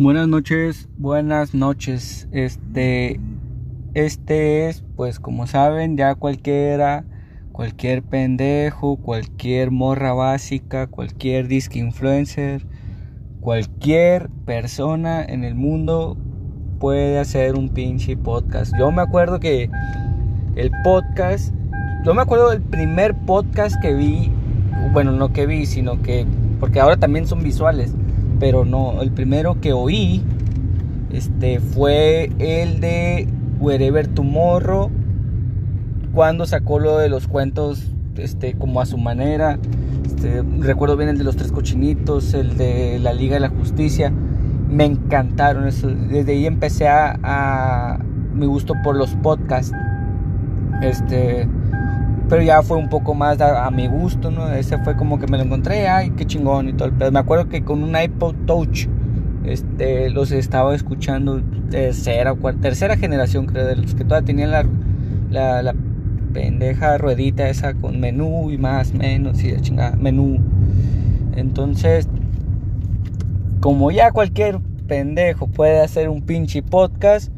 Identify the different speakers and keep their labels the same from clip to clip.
Speaker 1: Buenas noches, buenas noches. Este, este es, pues como saben, ya cualquiera, cualquier pendejo, cualquier morra básica, cualquier disc influencer, cualquier persona en el mundo puede hacer un pinche podcast. Yo me acuerdo que el podcast, yo me acuerdo del primer podcast que vi, bueno, no que vi, sino que, porque ahora también son visuales pero no, el primero que oí este, fue el de Wherever Tomorrow, cuando sacó lo de los cuentos este, como a su manera. Este, recuerdo bien el de los tres cochinitos, el de la Liga de la Justicia. Me encantaron eso. Desde ahí empecé a, a mi gusto por los podcasts. Este, pero ya fue un poco más a, mi gusto, ¿no? Ese fue como que me lo encontré, ay, qué chingón y todo. Pero me acuerdo que con un iPod Touch este, los estaba escuchando tercera o cuarta, tercera generación, creo, de los que todavía tenían la pendeja ruedita esa con menú y más, menos y de chingada, menú. Entonces, como ya cualquier pendejo puede hacer un pinche podcast,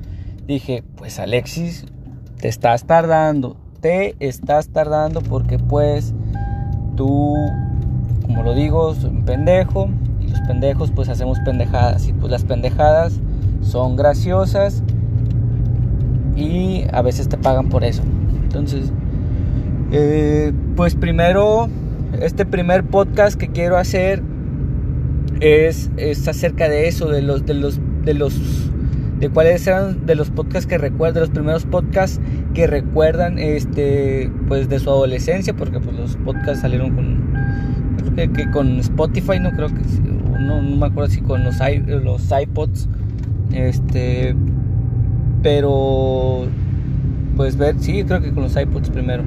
Speaker 1: dije, pues Alexis, te estás tardando te estás tardando porque pues tú, como lo digo, soy un pendejo y los pendejos pues hacemos pendejadas y pues las pendejadas son graciosas y a veces te pagan por eso. Entonces, eh, pues primero, este primer podcast que quiero hacer es, es acerca de eso, de los, de los, de los de cuáles eran de los podcasts que recuerdan, de los primeros podcasts que recuerdan este pues de su adolescencia, porque pues los podcasts salieron con creo que, con Spotify, no creo que no, me acuerdo si con los los iPods este pero pues ver, sí, creo que con los iPods primero.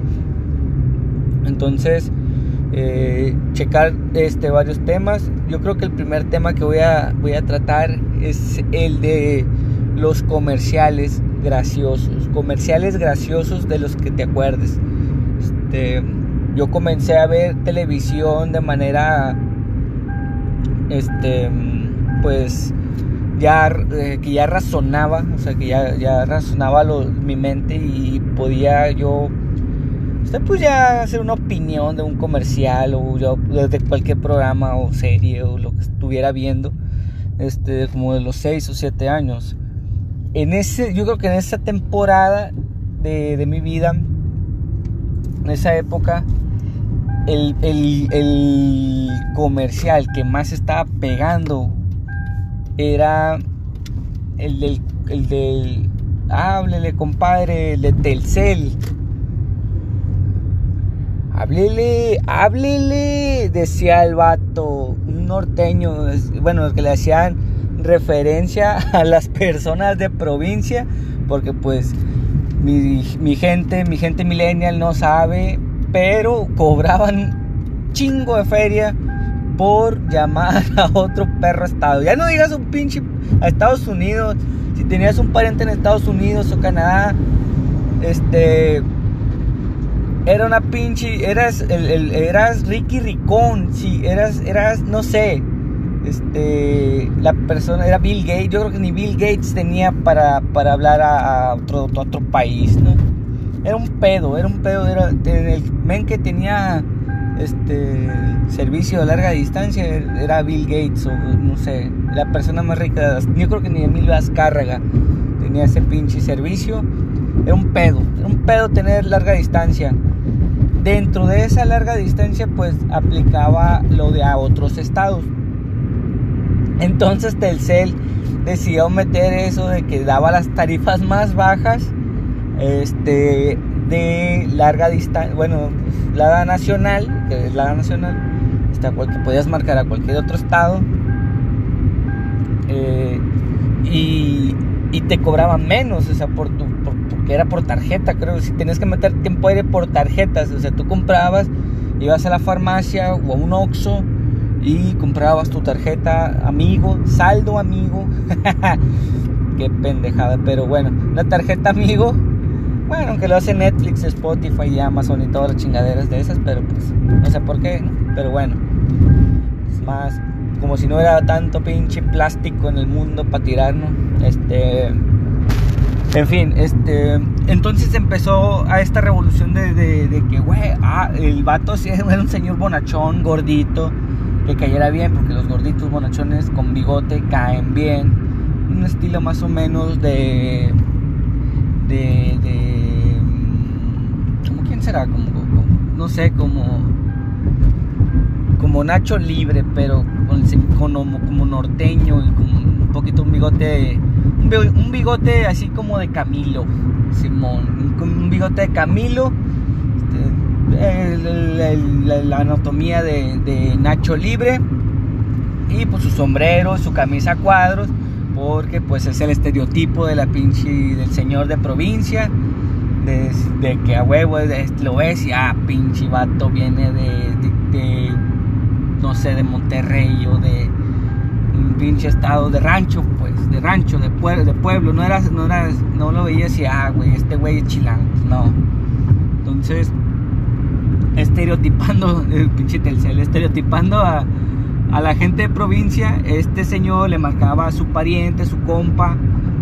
Speaker 1: Entonces, eh, checar este, varios temas. Yo creo que el primer tema que voy a, voy a tratar es el de los comerciales graciosos, comerciales graciosos de los que te acuerdes. Este, yo comencé a ver televisión de manera, este, pues ya eh, que ya razonaba, o sea que ya, ya razonaba mi mente y podía yo usted pues ya hacer una opinión de un comercial o de cualquier programa o serie o lo que estuviera viendo este como de los 6 o 7 años en ese, yo creo que en esa temporada de, mi vida, en esa época, el, comercial que más estaba pegando era el del, el del háblele compadre, el de Telcel. Háblele, háblele, decía el vato, un norteño, bueno, que le hacían referencia a las personas de provincia, porque pues mi, gente, mi gente millennial no sabe, pero cobraban chingo de feria por llamar a otro perro estado. Ya no digas un pinche a Estados Unidos, si tenías un pariente en Estados Unidos o Canadá, este era una pinche, eras el, eras Ricky Ricón, si eras eras no sé, este, la persona era Bill Gates, yo creo que ni Bill Gates tenía para, para hablar a, otro, país, ¿no? Era un pedo, era un pedo, era, el men que tenía este servicio de larga distancia era Bill Gates o no sé, la persona más rica, yo creo que ni Emilio Azcárraga tenía ese pinche servicio, era un pedo, era un pedo tener larga distancia. Dentro de esa larga distancia pues aplicaba lo de a otros estados entonces Telcel decidió meter eso de que daba las tarifas más bajas este, de larga distancia, bueno, la nacional, que es la nacional, esta, que podías marcar a cualquier otro estado, eh, y, te cobraban menos, o sea, por tu, porque era por tarjeta, creo, si tenías que meter tiempo aire por tarjetas, o sea, tú comprabas, ibas a la farmacia o a un Oxxo, y comprabas tu tarjeta amigo, saldo amigo. Qué pendejada, pero bueno, la tarjeta amigo. Bueno, aunque lo hace Netflix, Spotify y Amazon y todas las chingaderas de esas, pero pues no sé por qué, pero bueno. Es más como si no era tanto pinche plástico en el mundo para tirarnos. Este. En fin, este. Entonces empezó a esta revolución de, que, güey, ah, el vato sí era un señor bonachón, gordito, que cayera bien, porque los gorditos bonachones con bigote caen bien. Un estilo más o menos de. de. de ¿Cómo quién será? Como, no sé, como. como Nacho Libre, pero con, como, norteño y con un poquito un bigote un bigote así como de Camilo Simón un bigote de Camilo la anatomía de, Nacho Libre y pues su sombrero su camisa a cuadros porque pues es el estereotipo de la pinche del señor de provincia de, que a huevo lo ves y ah pinche vato viene de no sé, de Monterrey o de un pinche estado de rancho, pues, de rancho, de, pueblo, de pueblo. No eras, no eras, no lo veías y, ah, güey, este güey es chilango. No. Entonces, estereotipando, el pinche Telcel, estereotipando a, a la gente de provincia, este señor le marcaba a su pariente, a su compa,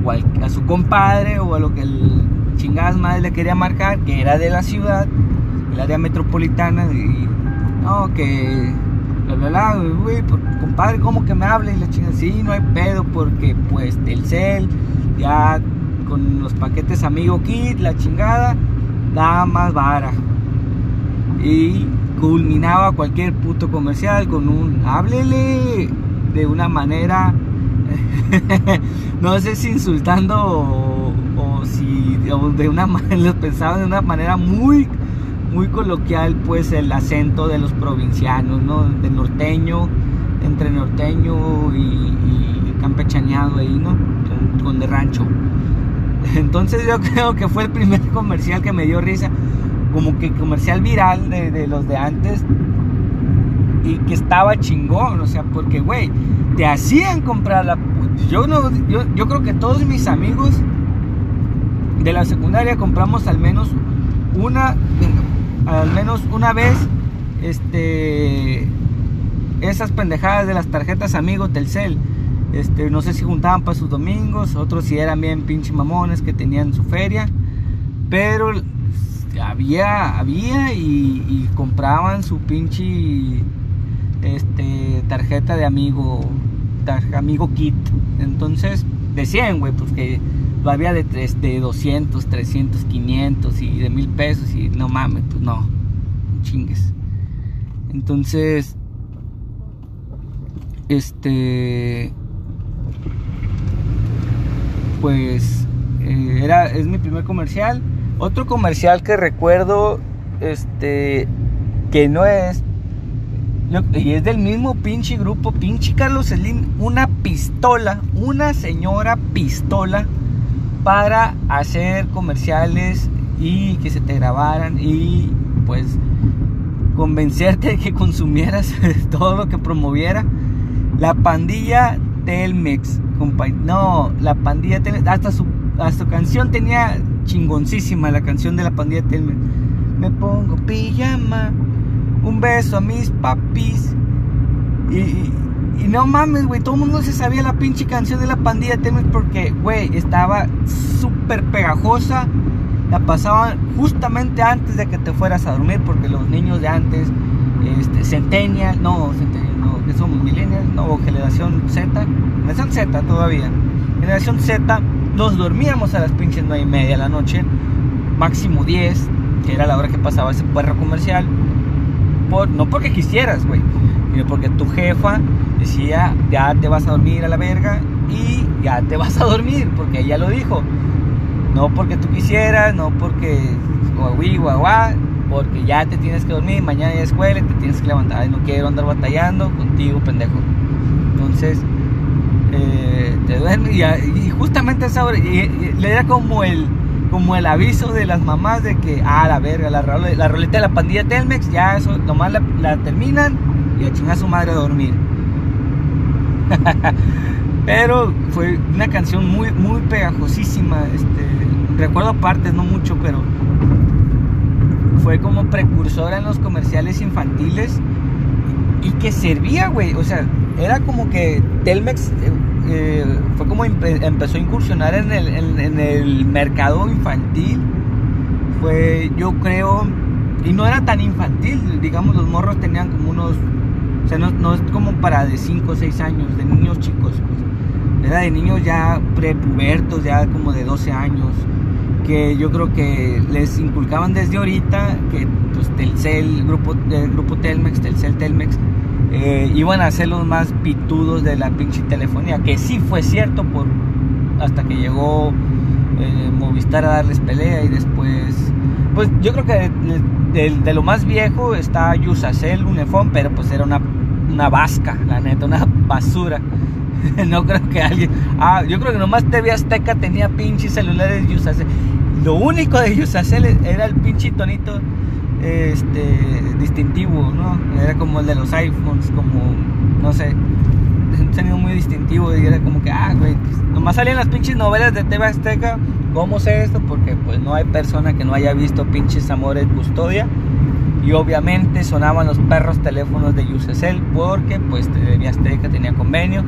Speaker 1: o a su compadre, o a lo que el chingadas madre le quería marcar, que era de la ciudad, el área metropolitana, y no, que bla, güey, compadre, ¿cómo que me habla? Y la chinga, sí, no hay pedo, porque pues Telcel, ya con los paquetes Amigo Kit, la chingada, da más vara. Y culminaba cualquier puto comercial con un háblele de una manera, no sé si insultando o, si de una lo pensaba de una manera muy muy coloquial pues el acento de los provincianos, ¿no? De norteño, entre norteño y, campechaneado ahí, ¿no? Con, de rancho. Entonces yo creo que fue el primer comercial que me dio risa, como que comercial viral de, los de antes y que estaba chingón, o sea, porque, güey, te hacían comprar la... Yo, no, yo, yo creo que todos mis amigos de la secundaria compramos al menos una, al menos una vez, este, esas pendejadas de las tarjetas amigo Telcel. Este, no sé si juntaban para sus domingos, otros si eran bien pinche mamones que tenían su feria, pero había, había y, compraban su pinche este, tarjeta de amigo, amigo kit. Entonces decían, güey, pues que había de, de 200, 300, 500 y de mil pesos y no mames, pues no, chingues. Entonces, este, pues eh, era, es mi primer comercial. Otro comercial que recuerdo, este, que no es, y es del mismo pinche grupo, pinche Carlos Slim, una pistola, una señora pistola para hacer comerciales y que se te grabaran y pues convencerte de que consumieras todo lo que promoviera. La pandilla Telmex, no, la pandilla Telmex, hasta su, hasta canción tenía chingoncísima la canción de la pandilla Telmex. Me pongo pijama, un beso a mis papis y, y no mames, güey, todo el mundo se sabía la pinche canción de la pandilla Telmex porque, güey, estaba súper pegajosa. La pasaban justamente antes de que te fueras a dormir porque los niños de antes, este, Centennial, no, Centennial, no, que somos millennials, no, generación Z, generación Z todavía. Generación Z, nos dormíamos a las pinches 9 y media de la noche, máximo 10, que era la hora que pasaba ese perro comercial. Por, no porque quisieras, güey, sino porque tu jefa decía, ya te vas a dormir a la verga y ya te vas a dormir, porque ella lo dijo. No porque tú quisieras, no porque guaguí, guaguá, porque ya te tienes que dormir, mañana hay escuela y te tienes que levantar. No quiero andar batallando contigo, pendejo. Entonces, eh, te duermes y, justamente esa hora, le da como el, como el aviso de las mamás de que, ah, la verga, la, la roleta de la pandilla Telmex, ya eso, nomás la, la terminan y a chingar a su madre a dormir. pero fue una canción muy, muy pegajosísima. Este, recuerdo partes, no mucho, pero fue como precursora en los comerciales infantiles y que servía, güey. O sea, era como que Telmex eh, fue como empezó a incursionar en el, en el mercado infantil. Fue, yo creo, y no era tan infantil, digamos, los morros tenían como unos, o sea, no, es como para de 5 o 6 años, de niños chicos, pues. Era de niños ya prepubertos, ya como de 12 años, que yo creo que les inculcaban desde ahorita que pues Telcel, el grupo, el grupo Telmex, Telcel, Telmex, eh, iban a ser los más pitudos de la pinche telefonía, que sí fue cierto por hasta que llegó eh, Movistar a darles pelea y después, pues yo creo que de, lo más viejo está Yusacel, Unifón, pero pues era una, una vasca, la neta, una basura. no creo que alguien. Ah, yo creo que nomás TV Azteca tenía pinches celulares Yusacel. Lo único de Yusacel era el pinche tonito este, distintivo, ¿no? Era como el de los iPhones, como, no sé, un sonido muy distintivo y era como que, ah, güey, pues, nomás salían las pinches novelas de TV Azteca. ¿Cómo sé esto? Porque pues no hay persona que no haya visto pinches Amores Custodia. Y obviamente sonaban los perros teléfonos de Yusacel porque pues TV Azteca tenía convenio.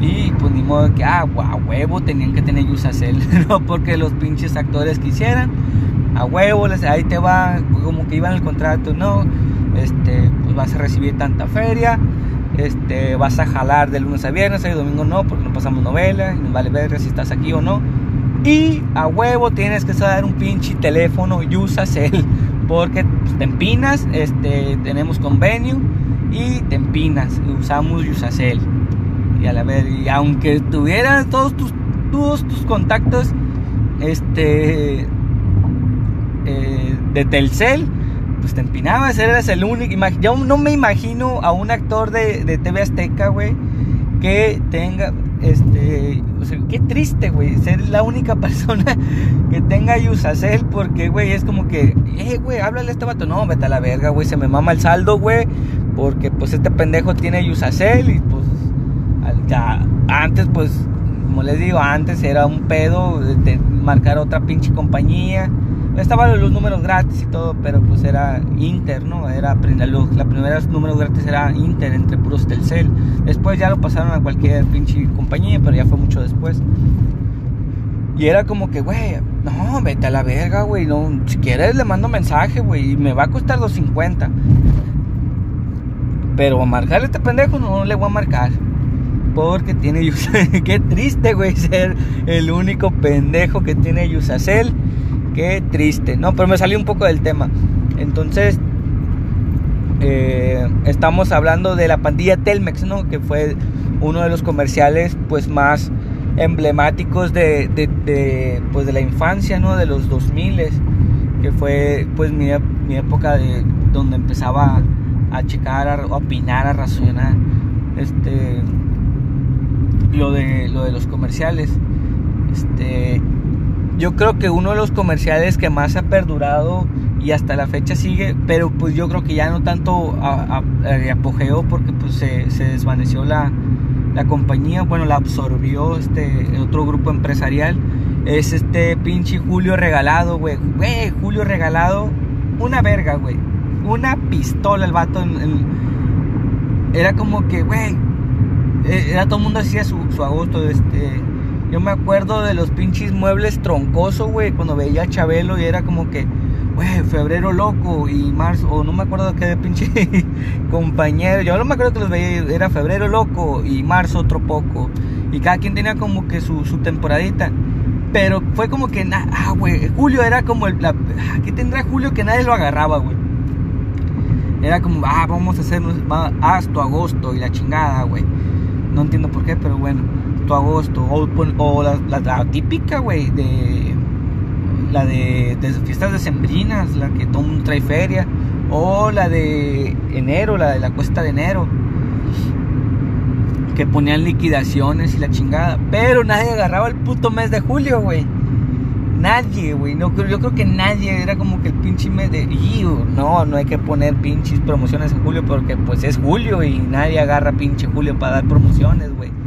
Speaker 1: Y pues ni modo que, ah, a huevo tenían que tener Yusacel, no porque los pinches actores quisieran. A huevo, ahí te va, como que iban el contrato, no, este, pues vas a recibir tanta feria, este, vas a jalar de lunes a viernes, y domingo no, porque no pasamos novela, y vale ver si estás aquí o no. Y a huevo tienes que dar un pinche teléfono Yusacel, porque te empinas, este, tenemos convenio y te empinas, y usamos Yusacel. Y a la ver, y aunque tuvieras todos tus, todos tus contactos, este, de Telcel, pues te empinabas, eras el único. Yo no me imagino a un actor de, de TV Azteca, güey, que tenga, este, qué triste, güey, ser la única persona que tenga Yusacel, porque, güey, es como que, eh, güey, háblale a este vato. No, vete a la verga, güey, se me mama el saldo, güey, porque, pues, este pendejo tiene Yusacel y, pues, ya, antes, pues, como les digo, antes era un pedo de marcar otra pinche compañía estaban los números gratis y todo, pero pues era Inter, ¿no? Era, la primera números gratis era Inter entre puros Telcel. Después ya lo pasaron a cualquier pinche compañía, pero ya fue mucho después. Y era como que, güey, no, vete a la verga, güey. No, si quieres le mando mensaje, güey. Y me va a costar 250. Pero a marcarle a este pendejo no, le voy a marcar. Porque tiene. Qué triste, güey, ser el único pendejo que tiene Yusacel Qué triste. No, pero me salió un poco del tema. Entonces, eh, estamos hablando de la pandilla Telmex, ¿no? Que fue uno de los comerciales pues más emblemáticos de, pues, de la infancia, ¿no? De los 2000 que fue pues mi, mi, época de donde empezaba a checar, a, opinar, a razonar este lo de lo de los comerciales. Este yo creo que uno de los comerciales que más ha perdurado y hasta la fecha sigue, pero pues yo creo que ya no tanto a, apogeo porque pues se, desvaneció la, compañía, bueno, la absorbió este otro grupo empresarial, es este pinche Julio Regalado, güey, güey, Julio Regalado, una verga, güey, una pistola el vato, era como que, güey, e, era todo el mundo hacía su, su agosto, este yo me acuerdo de los pinches muebles troncosos, güey, cuando veía a Chabelo y era como que, güey, febrero loco y marzo, o no me acuerdo qué de pinche compañero. Yo no me acuerdo que los veía, era febrero loco y marzo otro poco. Y cada quien tenía como que su, su temporadita. Pero fue como que, ah, güey, Julio era como el. La, ah, ¿Qué tendrá Julio que nadie lo agarraba, güey? Era como, ah, vamos a hacer hasta agosto y la chingada, güey. No entiendo por qué, pero bueno agosto. O, la, típica, güey, de. La de, de fiestas decembrinas, la que todo mundo trae feria. O la de enero, la de la cuesta de enero. Que ponían liquidaciones y la chingada. Pero nadie agarraba el puto mes de julio, güey. Nadie, güey. No, yo creo que nadie. Era como que el pinche mes de. No, no hay que poner pinches promociones en julio porque pues es julio y nadie agarra pinche julio para dar promociones, güey.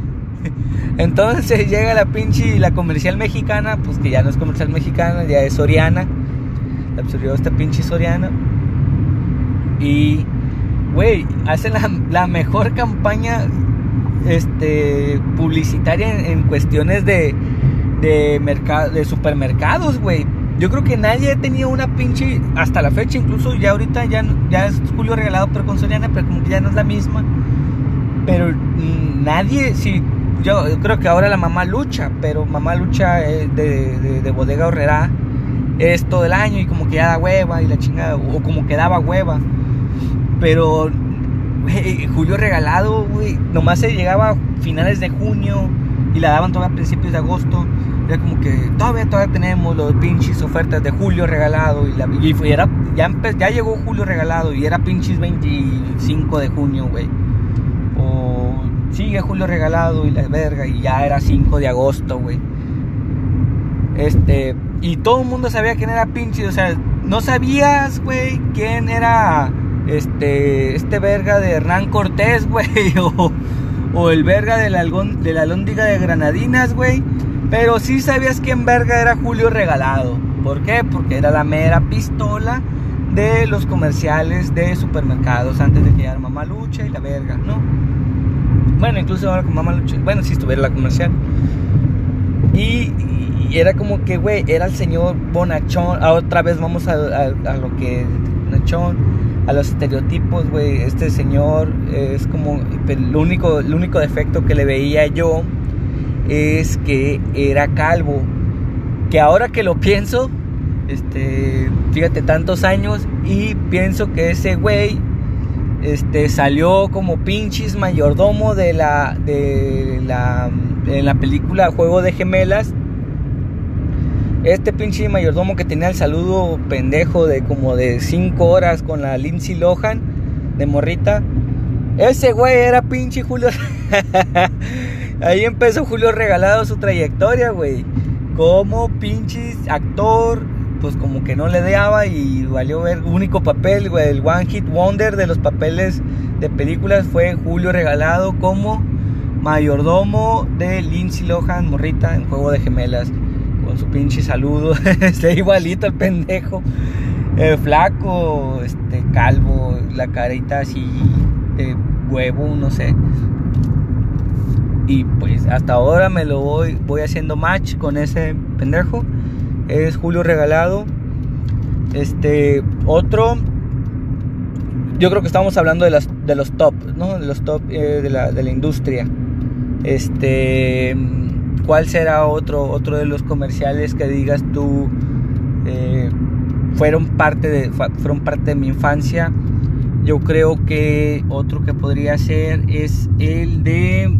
Speaker 1: Entonces llega la pinche, la comercial mexicana, pues que ya no es comercial mexicana, ya es Soriana. La absorbió esta pinche Soriana. Y, güey, hacen la, mejor campaña este, publicitaria en, cuestiones de, de, de supermercados, güey. Yo creo que nadie tenía una pinche, hasta la fecha, incluso ya ahorita ya, ya es Julio regalado, pero con Soriana, pero como que ya no es la misma. Pero mm, nadie, si yo, creo que ahora la mamá lucha, pero mamá lucha de, de, de, bodega horrera es todo el año y como que ya da hueva y la chingada, o como que daba hueva. Pero Julio regalado, güey, nomás se llegaba a finales de junio y la daban todavía a principios de agosto. Era como que todavía, todavía tenemos los pinches ofertas de Julio regalado. Y, la, y era, ya, ya llegó Julio regalado y era pinches 25 de junio, güey. Sigue Julio regalado y la verga y ya era 5 de agosto, güey. Este, y todo el mundo sabía quién era pinche, o sea, no sabías, güey, quién era este, este verga de Hernán Cortés, güey, o, el verga de la, de la Lóndiga de Granadinas, güey. Pero sí sabías quién verga era Julio Regalado. ¿Por qué? Porque era la mera pistola de los comerciales de supermercados antes de que llegara Mamalucha y la verga, ¿no? Bueno, incluso ahora con Mamalucha, bueno, si estuviera la comercial. Y, era como que, güey, era el señor Bonachón. Ah, otra vez vamos a, a lo que Bonachón a los estereotipos, güey. Este señor es como el único, el único defecto que le veía yo es que era calvo. Que ahora que lo pienso, este, fíjate tantos años y pienso que ese güey este salió como pinches mayordomo de la de la en la película Juego de Gemelas este pinche mayordomo que tenía el saludo pendejo de como de 5 horas con la Lindsay Lohan de morrita. Ese güey era pinche Julio. Ahí empezó Julio regalado su trayectoria, güey. Como pinche actor, pues como que no le daba y valió ver. Único papel, güey. El One Hit Wonder de los papeles de películas fue Julio regalado como mayordomo de Lindsay Lohan, morrita, en Juego de Gemelas con su pinche saludo. Está igualito el pendejo. Eh, flaco, este, calvo, la carita así de huevo, no sé. Y pues hasta ahora me lo voy, voy haciendo match con ese pendejo. Es Julio Regalado. Este, otro. Yo creo que estamos hablando de, las, de los top, ¿no? De los top eh, de, la, de la industria. Este ¿Cuál será otro, otro de los comerciales que digas tú eh, fueron, parte de, fueron parte de mi infancia? Yo creo que otro que podría ser es el de